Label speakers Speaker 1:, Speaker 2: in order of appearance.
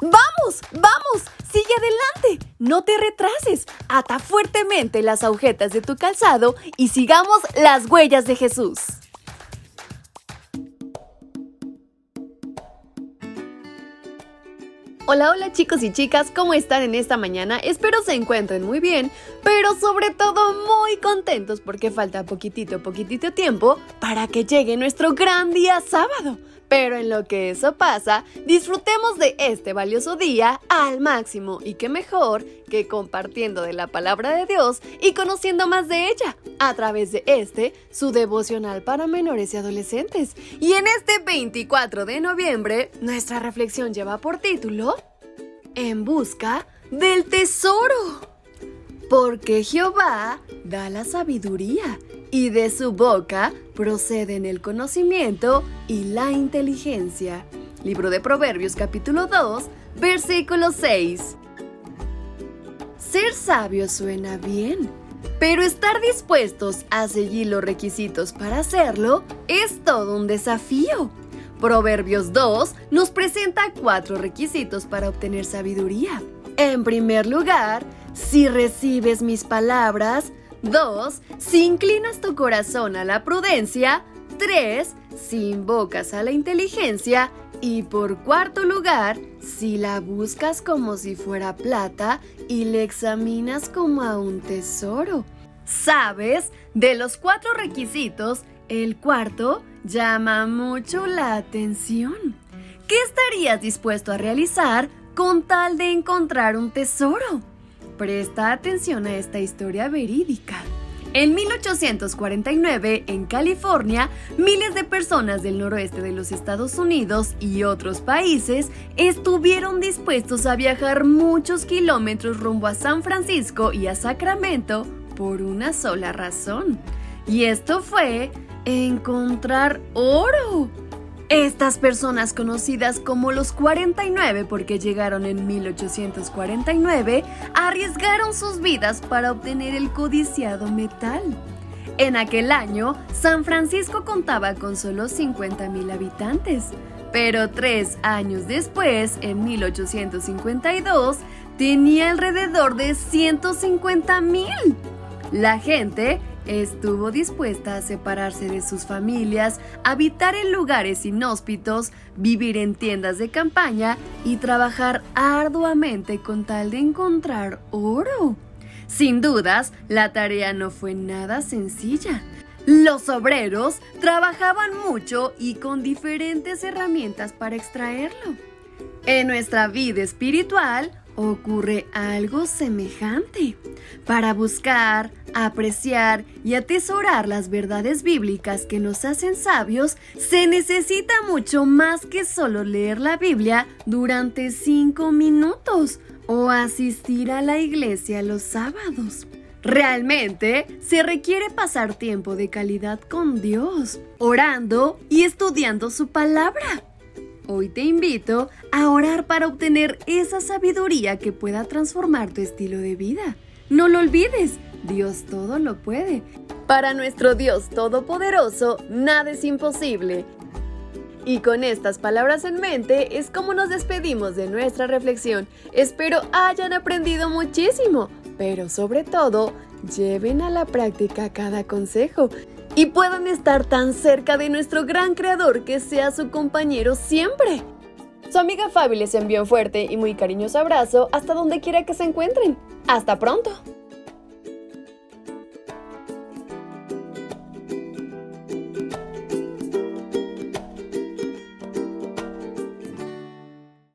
Speaker 1: ¡Vamos! ¡Vamos! ¡Sigue adelante! No te retrases. Ata fuertemente las agujetas de tu calzado y sigamos las huellas de Jesús. Hola, hola chicos y chicas, ¿cómo están en esta mañana? Espero se encuentren muy bien, pero sobre todo muy contentos porque falta poquitito, poquitito tiempo para que llegue nuestro gran día sábado. Pero en lo que eso pasa, disfrutemos de este valioso día al máximo y qué mejor que compartiendo de la palabra de Dios y conociendo más de ella a través de este, su devocional para menores y adolescentes. Y en este 24 de noviembre, nuestra reflexión lleva por título En busca del tesoro. Porque Jehová da la sabiduría y de su boca proceden el conocimiento y la inteligencia. Libro de Proverbios capítulo 2, versículo 6. Ser sabio suena bien, pero estar dispuestos a seguir los requisitos para hacerlo es todo un desafío. Proverbios 2 nos presenta cuatro requisitos para obtener sabiduría. En primer lugar, si recibes mis palabras, 2. Si inclinas tu corazón a la prudencia. 3. Si invocas a la inteligencia. Y por cuarto lugar, si la buscas como si fuera plata y le examinas como a un tesoro. ¿Sabes? De los cuatro requisitos, el cuarto llama mucho la atención. ¿Qué estarías dispuesto a realizar con tal de encontrar un tesoro? Presta atención a esta historia verídica. En 1849, en California, miles de personas del noroeste de los Estados Unidos y otros países estuvieron dispuestos a viajar muchos kilómetros rumbo a San Francisco y a Sacramento por una sola razón. Y esto fue encontrar oro. Estas personas conocidas como los 49 porque llegaron en 1849 arriesgaron sus vidas para obtener el codiciado metal. En aquel año, San Francisco contaba con solo 50.000 habitantes, pero tres años después, en 1852, tenía alrededor de 150.000. La gente estuvo dispuesta a separarse de sus familias, habitar en lugares inhóspitos, vivir en tiendas de campaña y trabajar arduamente con tal de encontrar oro. Sin dudas, la tarea no fue nada sencilla. Los obreros trabajaban mucho y con diferentes herramientas para extraerlo. En nuestra vida espiritual, ocurre algo semejante. Para buscar, apreciar y atesorar las verdades bíblicas que nos hacen sabios, se necesita mucho más que solo leer la Biblia durante cinco minutos o asistir a la iglesia los sábados. Realmente se requiere pasar tiempo de calidad con Dios, orando y estudiando su palabra. Hoy te invito a orar para obtener esa sabiduría que pueda transformar tu estilo de vida. No lo olvides, Dios todo lo puede. Para nuestro Dios Todopoderoso, nada es imposible. Y con estas palabras en mente es como nos despedimos de nuestra reflexión. Espero hayan aprendido muchísimo, pero sobre todo, lleven a la práctica cada consejo y puedan estar tan cerca de nuestro gran creador que sea su compañero siempre. Su amiga Fabi les envió un fuerte y muy cariñoso abrazo hasta donde quiera que se encuentren. ¡Hasta pronto!